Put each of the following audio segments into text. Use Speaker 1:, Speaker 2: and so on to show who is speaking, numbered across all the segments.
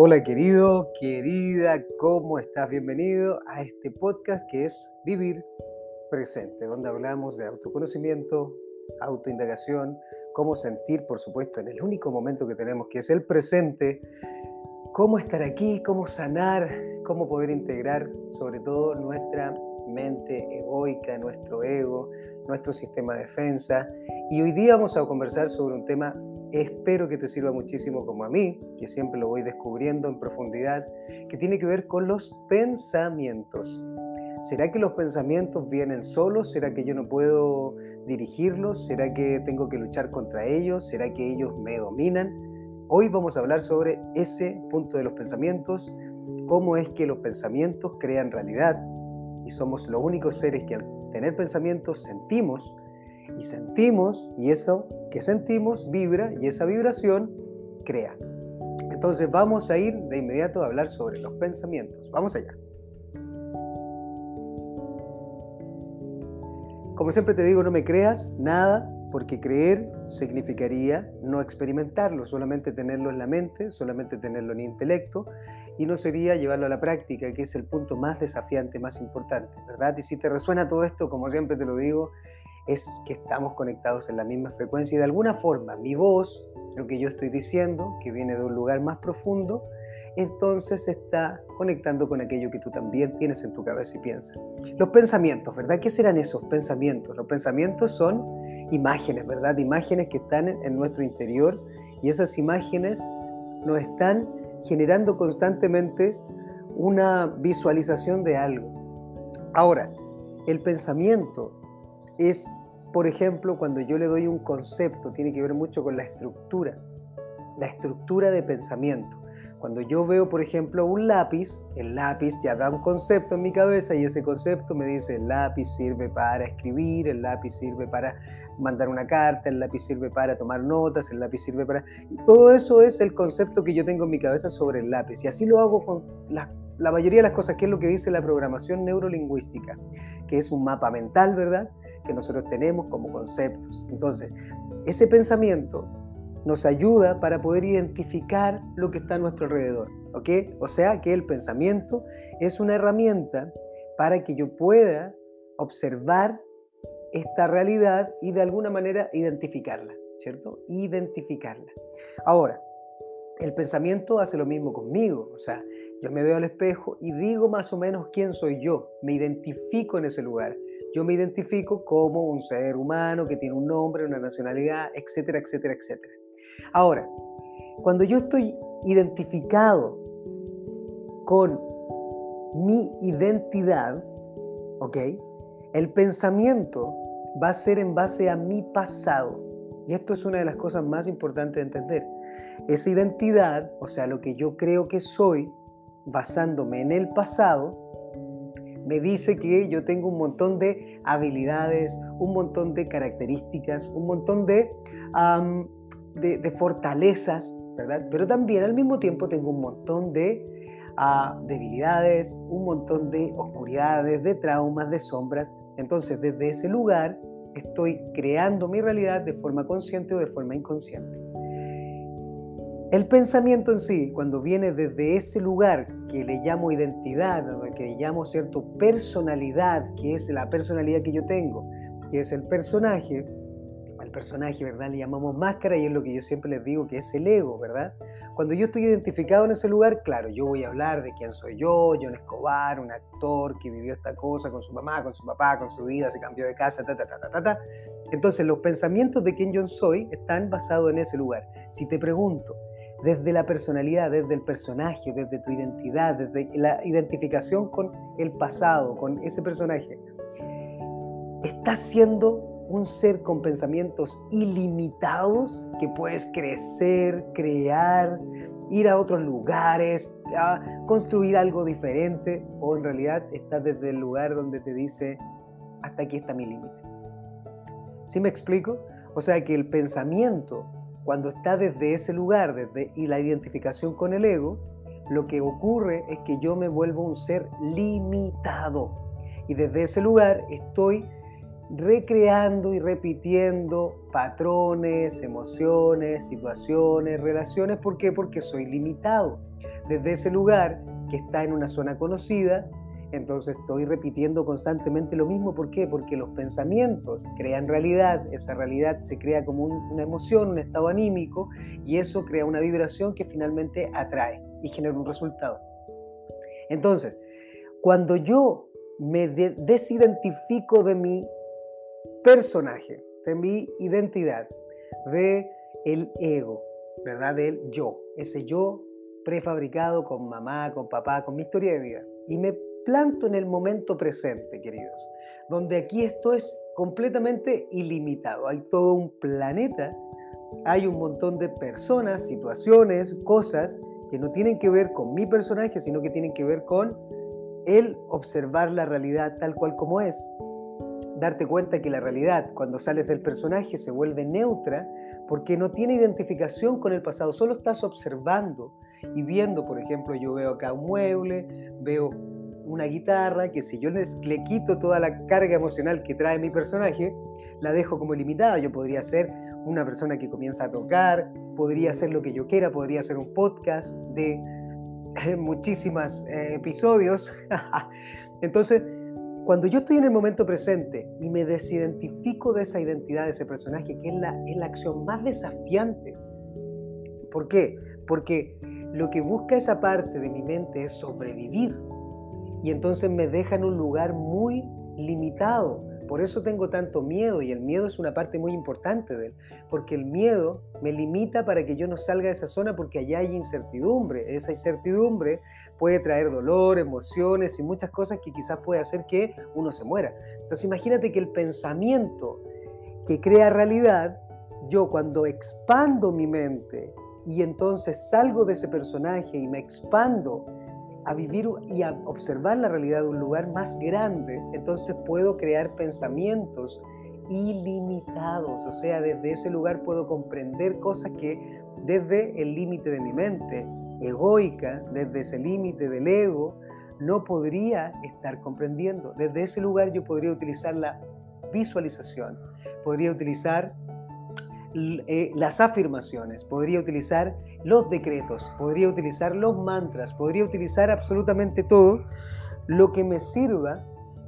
Speaker 1: Hola querido, querida, ¿cómo estás? Bienvenido a este podcast que es Vivir Presente, donde hablamos de autoconocimiento, autoindagación, cómo sentir, por supuesto, en el único momento que tenemos, que es el presente, cómo estar aquí, cómo sanar, cómo poder integrar sobre todo nuestra mente egoica, nuestro ego, nuestro sistema de defensa. Y hoy día vamos a conversar sobre un tema Espero que te sirva muchísimo como a mí, que siempre lo voy descubriendo en profundidad, que tiene que ver con los pensamientos. ¿Será que los pensamientos vienen solos? ¿Será que yo no puedo dirigirlos? ¿Será que tengo que luchar contra ellos? ¿Será que ellos me dominan? Hoy vamos a hablar sobre ese punto de los pensamientos, cómo es que los pensamientos crean realidad y somos los únicos seres que al tener pensamientos sentimos y sentimos y eso que sentimos vibra y esa vibración crea. Entonces vamos a ir de inmediato a hablar sobre los pensamientos. Vamos allá. Como siempre te digo, no me creas nada, porque creer significaría no experimentarlo, solamente tenerlo en la mente, solamente tenerlo en el intelecto, y no sería llevarlo a la práctica, que es el punto más desafiante, más importante, ¿verdad? Y si te resuena todo esto, como siempre te lo digo, es que estamos conectados en la misma frecuencia y de alguna forma mi voz, lo que yo estoy diciendo, que viene de un lugar más profundo, entonces está conectando con aquello que tú también tienes en tu cabeza y piensas. Los pensamientos, ¿verdad? ¿Qué serán esos pensamientos? Los pensamientos son imágenes, ¿verdad? Imágenes que están en nuestro interior y esas imágenes nos están generando constantemente una visualización de algo. Ahora, el pensamiento es por ejemplo, cuando yo le doy un concepto, tiene que ver mucho con la estructura, la estructura de pensamiento. Cuando yo veo, por ejemplo, un lápiz, el lápiz ya da un concepto en mi cabeza y ese concepto me dice, el lápiz sirve para escribir, el lápiz sirve para mandar una carta, el lápiz sirve para tomar notas, el lápiz sirve para... Y todo eso es el concepto que yo tengo en mi cabeza sobre el lápiz. Y así lo hago con la, la mayoría de las cosas, que es lo que dice la programación neurolingüística, que es un mapa mental, ¿verdad? Que nosotros tenemos como conceptos. Entonces, ese pensamiento nos ayuda para poder identificar lo que está a nuestro alrededor. ¿ok? O sea que el pensamiento es una herramienta para que yo pueda observar esta realidad y de alguna manera identificarla, ¿cierto? Identificarla. Ahora, el pensamiento hace lo mismo conmigo, o sea, yo me veo al espejo y digo más o menos quién soy yo, me identifico en ese lugar yo me identifico como un ser humano que tiene un nombre, una nacionalidad, etcétera, etcétera, etcétera. Ahora, cuando yo estoy identificado con mi identidad, ¿ok? El pensamiento va a ser en base a mi pasado. Y esto es una de las cosas más importantes de entender. Esa identidad, o sea, lo que yo creo que soy, basándome en el pasado, me dice que yo tengo un montón de habilidades, un montón de características, un montón de, de, fortalezas, ¿verdad? Pero también al mismo tiempo tengo un montón de ah, debilidades, un montón de oscuridades, de traumas, de sombras. Entonces, desde ese lugar estoy creando mi realidad de forma consciente o de forma inconsciente. El pensamiento en sí, cuando viene desde ese lugar que le llamo identidad, que le llamo cierto personalidad, que es la personalidad que yo tengo, que es el personaje, al personaje, ¿verdad? Le llamamos máscara y es lo que yo siempre les digo que es el ego, ¿verdad? Cuando yo estoy identificado en ese lugar, claro, yo voy a hablar de quién soy yo, John Escobar, un actor que vivió esta cosa con su mamá, con su papá, con su vida, se cambió de casa, ta, ta, ta, ta, ta, ta. Entonces los pensamientos de quién yo soy están basados en ese lugar. Si te pregunto, desde la personalidad, desde el personaje, desde tu identidad, desde la identificación con el pasado, con ese personaje. Estás siendo un ser con pensamientos ilimitados que puedes crecer, crear, ir a otros lugares, a construir algo diferente, o en realidad estás desde el lugar donde te dice, hasta aquí está mi límite. ¿Sí me explico? O sea que el pensamiento cuando está desde ese lugar desde, y la identificación con el ego, lo que ocurre es que yo me vuelvo un ser limitado. Y desde ese lugar estoy recreando y repitiendo patrones, emociones, situaciones, relaciones. ¿Por qué? Porque soy limitado. Desde ese lugar que está en una zona conocida, entonces estoy repitiendo constantemente lo mismo. ¿Por qué? Porque los pensamientos crean realidad, esa realidad se crea como una emoción, un estado anímico, y eso crea una vibración que finalmente atrae y genera un resultado. Entonces, cuando yo me desidentifico de mi personaje, de mi identidad, de el ego, ¿verdad? Del yo, ese yo prefabricado con mamá, con papá, con mi historia de vida. Y me planto en el momento presente, queridos, donde aquí esto es completamente ilimitado. Hay todo un planeta, hay un montón de personas, situaciones, cosas que no tienen que ver con mi personaje, sino que tienen que ver con el observar la realidad tal cual como es. Darte cuenta que la realidad, cuando sales del personaje, se vuelve neutra porque no tiene identificación con el pasado, solo estás observando y viendo, por ejemplo, yo veo acá un mueble, veo una guitarra que si yo le quito toda la carga emocional que trae mi personaje, la dejo como limitada. Yo podría ser una persona que comienza a tocar, podría hacer lo que yo quiera, podría hacer un podcast de muchísimos eh, episodios. Entonces, cuando yo estoy en el momento presente y me desidentifico de esa identidad, de ese personaje, que es la, es la acción más desafiante. ¿Por qué? Porque lo que busca esa parte de mi mente es sobrevivir. Y entonces me deja en un lugar muy limitado, por eso tengo tanto miedo y el miedo es una parte muy importante de él, porque el miedo me limita para que yo no salga de esa zona porque allá hay incertidumbre. Esa incertidumbre puede traer dolor, emociones y muchas cosas que quizás puede hacer que uno se muera. Entonces imagínate que el pensamiento que crea realidad, yo cuando expando mi mente y entonces salgo de ese personaje y me expando a vivir y a observar la realidad de un lugar más grande, entonces puedo crear pensamientos ilimitados. O sea, desde ese lugar puedo comprender cosas que desde el límite de mi mente egoica, desde ese límite del ego, no podría estar comprendiendo. Desde ese lugar yo podría utilizar la visualización, podría utilizar eh, las afirmaciones, podría utilizar los decretos, podría utilizar los mantras, podría utilizar absolutamente todo lo que me sirva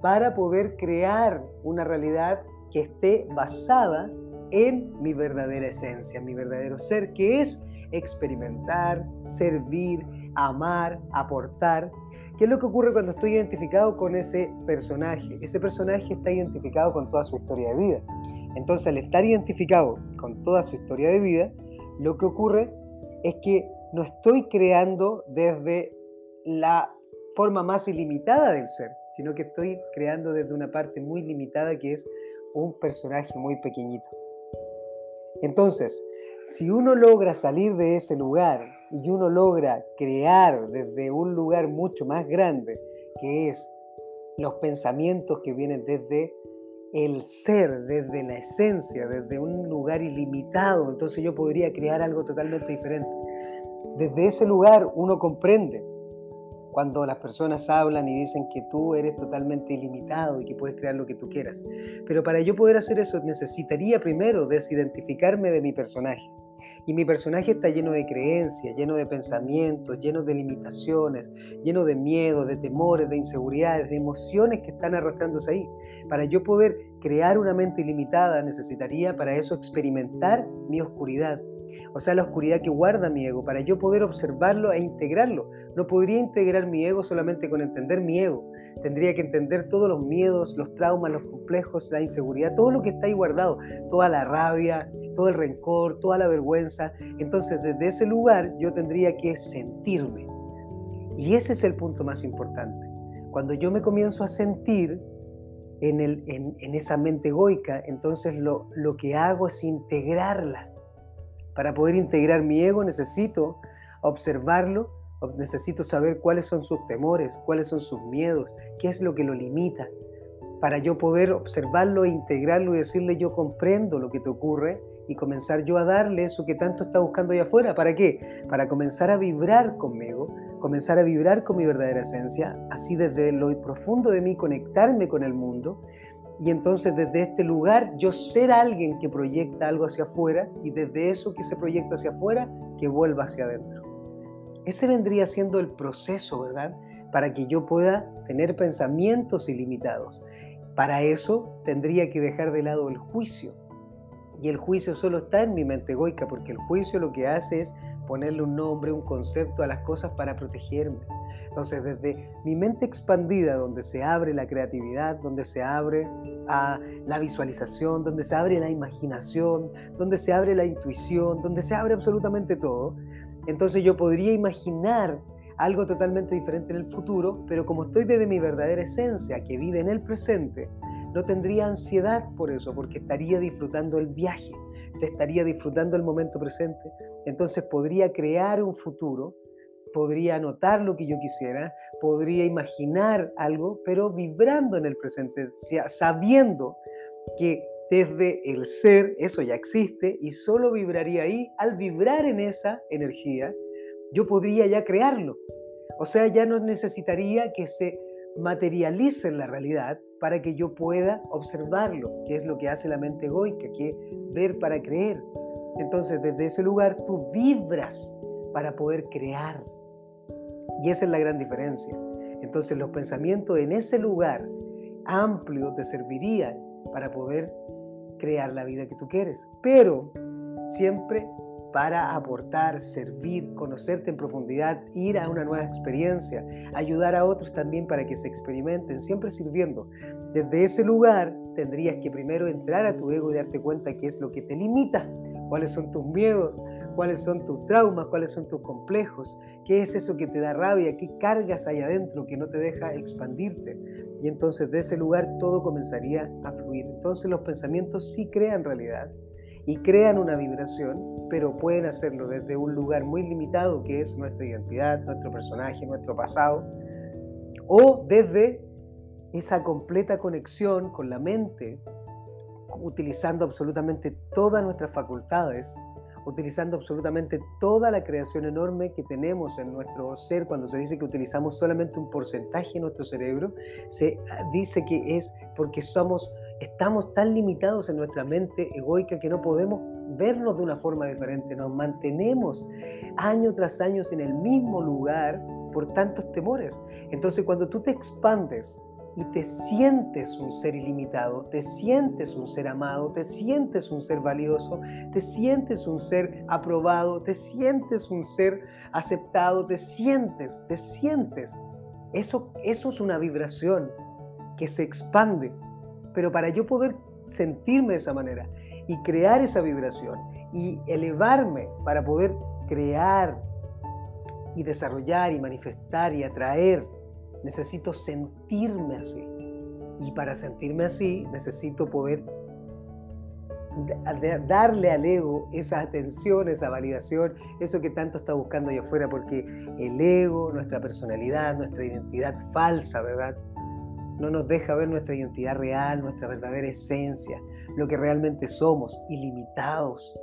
Speaker 1: para poder crear una realidad que esté basada en mi verdadera esencia, mi verdadero ser, que es experimentar, servir, amar, aportar. ¿Qué es lo que ocurre cuando estoy identificado con ese personaje? Ese personaje está identificado con toda su historia de vida. Entonces, al estar identificado con toda su historia de vida, lo que ocurre es que no estoy creando desde la forma más ilimitada del ser, sino que estoy creando desde una parte muy limitada que es un personaje muy pequeñito. Entonces, si uno logra salir de ese lugar y uno logra crear desde un lugar mucho más grande, que es los pensamientos que vienen desde el ser desde la esencia, desde un lugar ilimitado, entonces yo podría crear algo totalmente diferente. Desde ese lugar uno comprende cuando las personas hablan y dicen que tú eres totalmente ilimitado y que puedes crear lo que tú quieras. Pero para yo poder hacer eso necesitaría primero desidentificarme de mi personaje. Y mi personaje está lleno de creencias, lleno de pensamientos, lleno de limitaciones, lleno de miedo, de temores, de inseguridades, de emociones que están arrastrándose ahí. Para yo poder crear una mente ilimitada necesitaría para eso experimentar mi oscuridad, o sea, la oscuridad que guarda mi ego, para yo poder observarlo e integrarlo. No podría integrar mi ego solamente con entender mi ego. Tendría que entender todos los miedos, los traumas, los complejos, la inseguridad, todo lo que está ahí guardado, toda la rabia, todo el rencor, toda la vergüenza. Entonces, desde ese lugar yo tendría que sentirme. Y ese es el punto más importante. Cuando yo me comienzo a sentir, en, el, en, esa mente egoica, entonces lo, lo que hago es integrarla. Para poder integrar mi ego necesito observarlo, necesito saber cuáles son sus temores, cuáles son sus miedos, qué es lo que lo limita. Para yo poder observarlo e integrarlo y decirle yo comprendo lo que te ocurre y comenzar yo a darle eso que tanto está buscando allá afuera. ¿Para qué? Para comenzar a vibrar conmigo, comenzar a vibrar con mi verdadera esencia, así desde lo profundo de mí conectarme con el mundo y entonces desde este lugar yo ser alguien que proyecta algo hacia afuera y desde eso que se proyecta hacia afuera que vuelva hacia adentro. Ese vendría siendo el proceso, ¿verdad? Para que yo pueda tener pensamientos ilimitados. Para eso tendría que dejar de lado el juicio. Y el juicio solo está en mi mente egoica, porque el juicio lo que hace es ponerle un nombre, un concepto a las cosas para protegerme. Entonces, desde mi mente expandida, donde se abre la creatividad, donde se abre a la visualización, donde se abre la imaginación, donde se abre la intuición, donde se abre absolutamente todo, entonces yo podría imaginar algo totalmente diferente en el futuro, pero como estoy desde mi verdadera esencia, que vive en el presente, no tendría ansiedad por eso, porque estaría disfrutando el viaje, estaría disfrutando el momento presente. Entonces podría crear un futuro, podría anotar lo que yo quisiera, podría imaginar algo, pero vibrando en el presente, sabiendo que desde el ser, eso ya existe y solo vibraría ahí. Al vibrar en esa energía, yo podría ya crearlo. O sea, ya no necesitaría que se materialice en la realidad para que yo pueda observarlo, que es lo que hace la mente egoica, que ver para creer. Entonces, desde ese lugar tú vibras para poder crear. Y esa es la gran diferencia. Entonces, los pensamientos en ese lugar amplio te servirían para poder crear la vida que tú quieres, pero siempre para aportar, servir, conocerte en profundidad, ir a una nueva experiencia, ayudar a otros también para que se experimenten, siempre sirviendo. Desde ese lugar tendrías que primero entrar a tu ego y darte cuenta qué es lo que te limita, cuáles son tus miedos, cuáles son tus traumas, cuáles son tus complejos, qué es eso que te da rabia, qué cargas hay adentro que no te deja expandirte. Y entonces de ese lugar todo comenzaría a fluir. Entonces los pensamientos sí crean realidad y crean una vibración, pero pueden hacerlo desde un lugar muy limitado que es nuestra identidad, nuestro personaje, nuestro pasado, o desde esa completa conexión con la mente, utilizando absolutamente todas nuestras facultades utilizando absolutamente toda la creación enorme que tenemos en nuestro ser. Cuando se dice que utilizamos solamente un porcentaje de nuestro cerebro, se ah, dice que es porque somos, estamos tan limitados en nuestra mente egoica que no podemos vernos de una forma diferente. Nos mantenemos año tras año en el mismo lugar por tantos temores. Entonces cuando tú te expandes y te sientes un ser ilimitado, te sientes un ser amado, te sientes un ser valioso, te sientes un ser aprobado, te sientes un ser aceptado, te sientes, te sientes. Eso, eso es una vibración que se expande. Pero para yo poder sentirme de esa manera y crear esa vibración y elevarme para poder crear y desarrollar y manifestar y atraer necesito sentirme así. Y para sentirme así, necesito poder darle al ego esa atención, esa validación, eso que tanto está buscando allá afuera, porque el ego, nuestra personalidad, nuestra identidad falsa, ¿verdad? No nos deja ver nuestra identidad real, nuestra verdadera esencia, lo que realmente somos, ilimitados,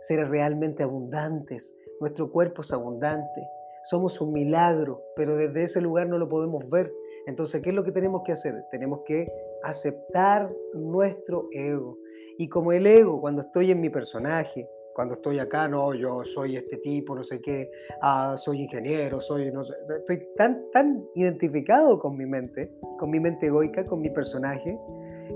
Speaker 1: seres realmente abundantes, nuestro cuerpo es abundante, somos un milagro, pero desde ese lugar no lo podemos ver. Entonces, ¿qué es lo que tenemos que hacer? Tenemos que aceptar nuestro ego. Y como el ego, cuando estoy en mi personaje, cuando estoy acá, no, yo soy este tipo, no sé qué, ah, soy ingeniero, soy, no sé, estoy tan, tan identificado con mi mente, con mi mente egoica, con mi personaje,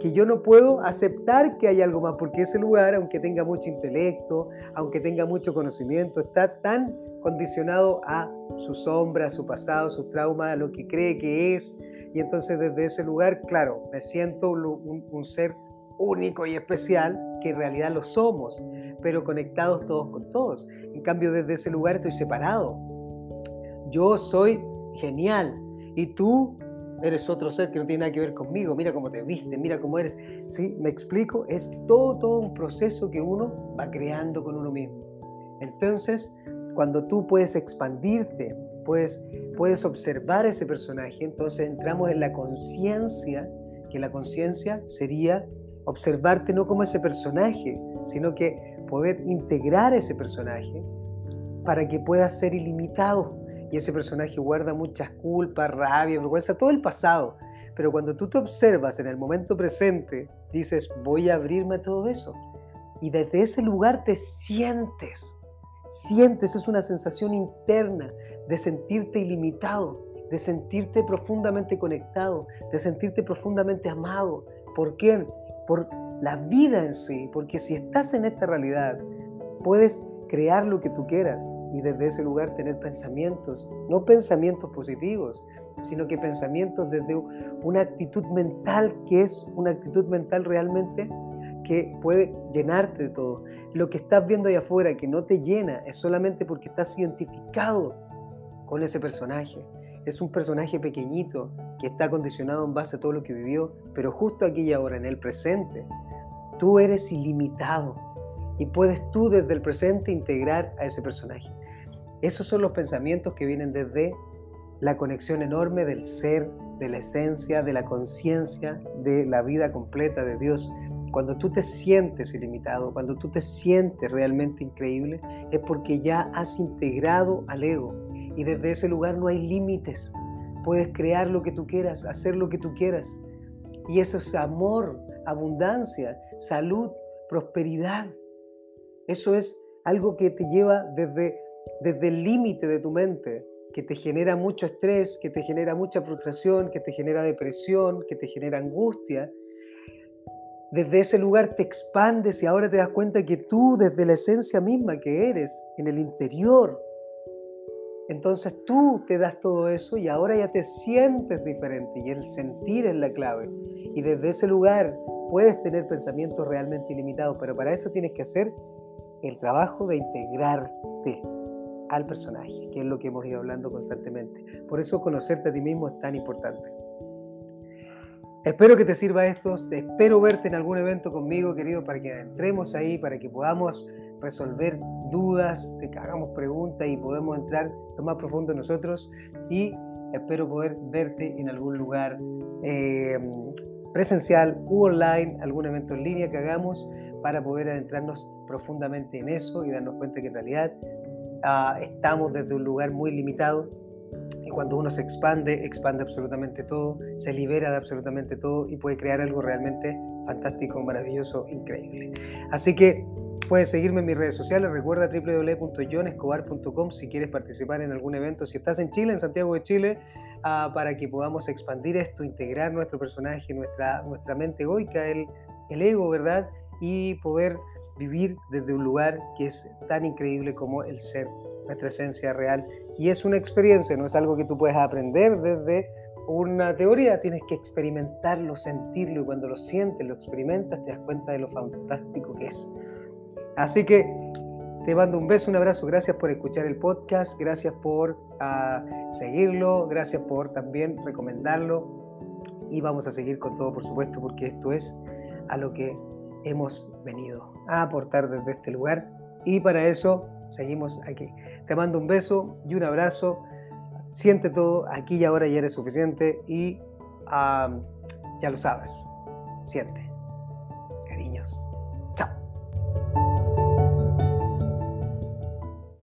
Speaker 1: que yo no puedo aceptar que hay algo más, porque ese lugar, aunque tenga mucho intelecto, aunque tenga mucho conocimiento, está tan condicionado a su sombra, a su pasado, su trauma, a lo que cree que es. Y entonces desde ese lugar, claro, me siento un, ser único y especial, que en realidad lo somos, pero conectados todos con todos. En cambio, desde ese lugar estoy separado. Yo soy genial y tú eres otro ser que no tiene nada que ver conmigo. Mira cómo te viste, mira cómo eres. ¿Sí? ¿Me explico? Es todo, todo un proceso que uno va creando con uno mismo. Entonces, cuando tú puedes expandirte, puedes, puedes observar ese personaje, entonces entramos en la conciencia, que la conciencia sería observarte no como ese personaje, sino que poder integrar ese personaje para que puedas ser ilimitado. Y ese personaje guarda muchas culpas, rabia, vergüenza, todo el pasado. Pero cuando tú te observas en el momento presente, dices, voy a abrirme a todo eso. Y desde ese lugar te sientes, sientes, es una sensación interna de sentirte ilimitado, de sentirte profundamente conectado, de sentirte profundamente amado. ¿Por quién? Por la vida en sí, porque si estás en esta realidad, puedes crear lo que tú quieras y desde ese lugar tener pensamientos, no pensamientos positivos, sino que pensamientos desde una actitud mental que es una actitud mental realmente que puede llenarte de todo. Lo que estás viendo ahí afuera que no te llena es solamente porque estás identificado con ese personaje. Es un personaje pequeñito que está condicionado en base a todo lo que vivió, pero justo aquí y ahora, en el presente, tú eres ilimitado y puedes tú desde el presente integrar a ese personaje. Esos son los pensamientos que vienen desde la conexión enorme del ser, de la esencia, de la conciencia, de la vida completa de Dios. Cuando tú te sientes ilimitado, cuando tú te sientes realmente increíble, es porque ya has integrado al ego y desde ese lugar no hay límites. Puedes crear lo que tú quieras, hacer lo que tú quieras. Y eso es amor, abundancia, salud, prosperidad. Eso es algo que te lleva desde, desde el límite de tu mente, que te genera mucho estrés, que te genera mucha frustración, que te genera depresión, que te genera angustia. Desde ese lugar te expandes y ahora te das cuenta que tú, desde la esencia misma que eres, en el interior, entonces tú te das todo eso y ahora ya te sientes diferente y el sentir es la clave. Y desde ese lugar puedes tener pensamientos realmente ilimitados, pero para eso tienes que hacer el trabajo de integrarte al personaje, que es lo que hemos ido hablando constantemente. Por eso conocerte a ti mismo es tan importante. Espero que te sirva esto, espero verte en algún evento conmigo, querido, para que entremos ahí, para que podamos resolver dudas, que hagamos preguntas y podemos entrar lo más profundo nosotros y espero poder verte en algún lugar eh, presencial u online, algún evento en línea que hagamos para poder adentrarnos profundamente en eso y darnos cuenta que en realidad ah, estamos desde un lugar muy limitado y cuando uno se expande, expande absolutamente todo, se libera de absolutamente todo y puede crear algo realmente fantástico, maravilloso, increíble. Así que Puedes seguirme en mis redes sociales. Recuerda www.jonescobar.com si quieres participar en algún evento. Si estás en Chile, en Santiago de Chile, ah, para que podamos expandir esto, integrar nuestro personaje, nuestra, nuestra mente egoica, el, el ego, ¿verdad? Y poder vivir desde un lugar que es tan increíble como el ser, nuestra esencia real. Y es una experiencia, no es algo que tú puedes aprender desde una teoría, tienes que experimentarlo, sentirlo y cuando lo sientes, lo experimentas, te das cuenta de lo fantástico que es. Así que te mando un beso, un abrazo, gracias por escuchar el podcast, gracias por ah, seguirlo, gracias por también recomendarlo y vamos a seguir con todo, por supuesto, porque esto es a lo que hemos venido a aportar desde este lugar y para eso seguimos aquí. Te mando un beso y un abrazo, siente todo, aquí y ahora ya eres suficiente y ah, ya lo sabes, siente, cariños.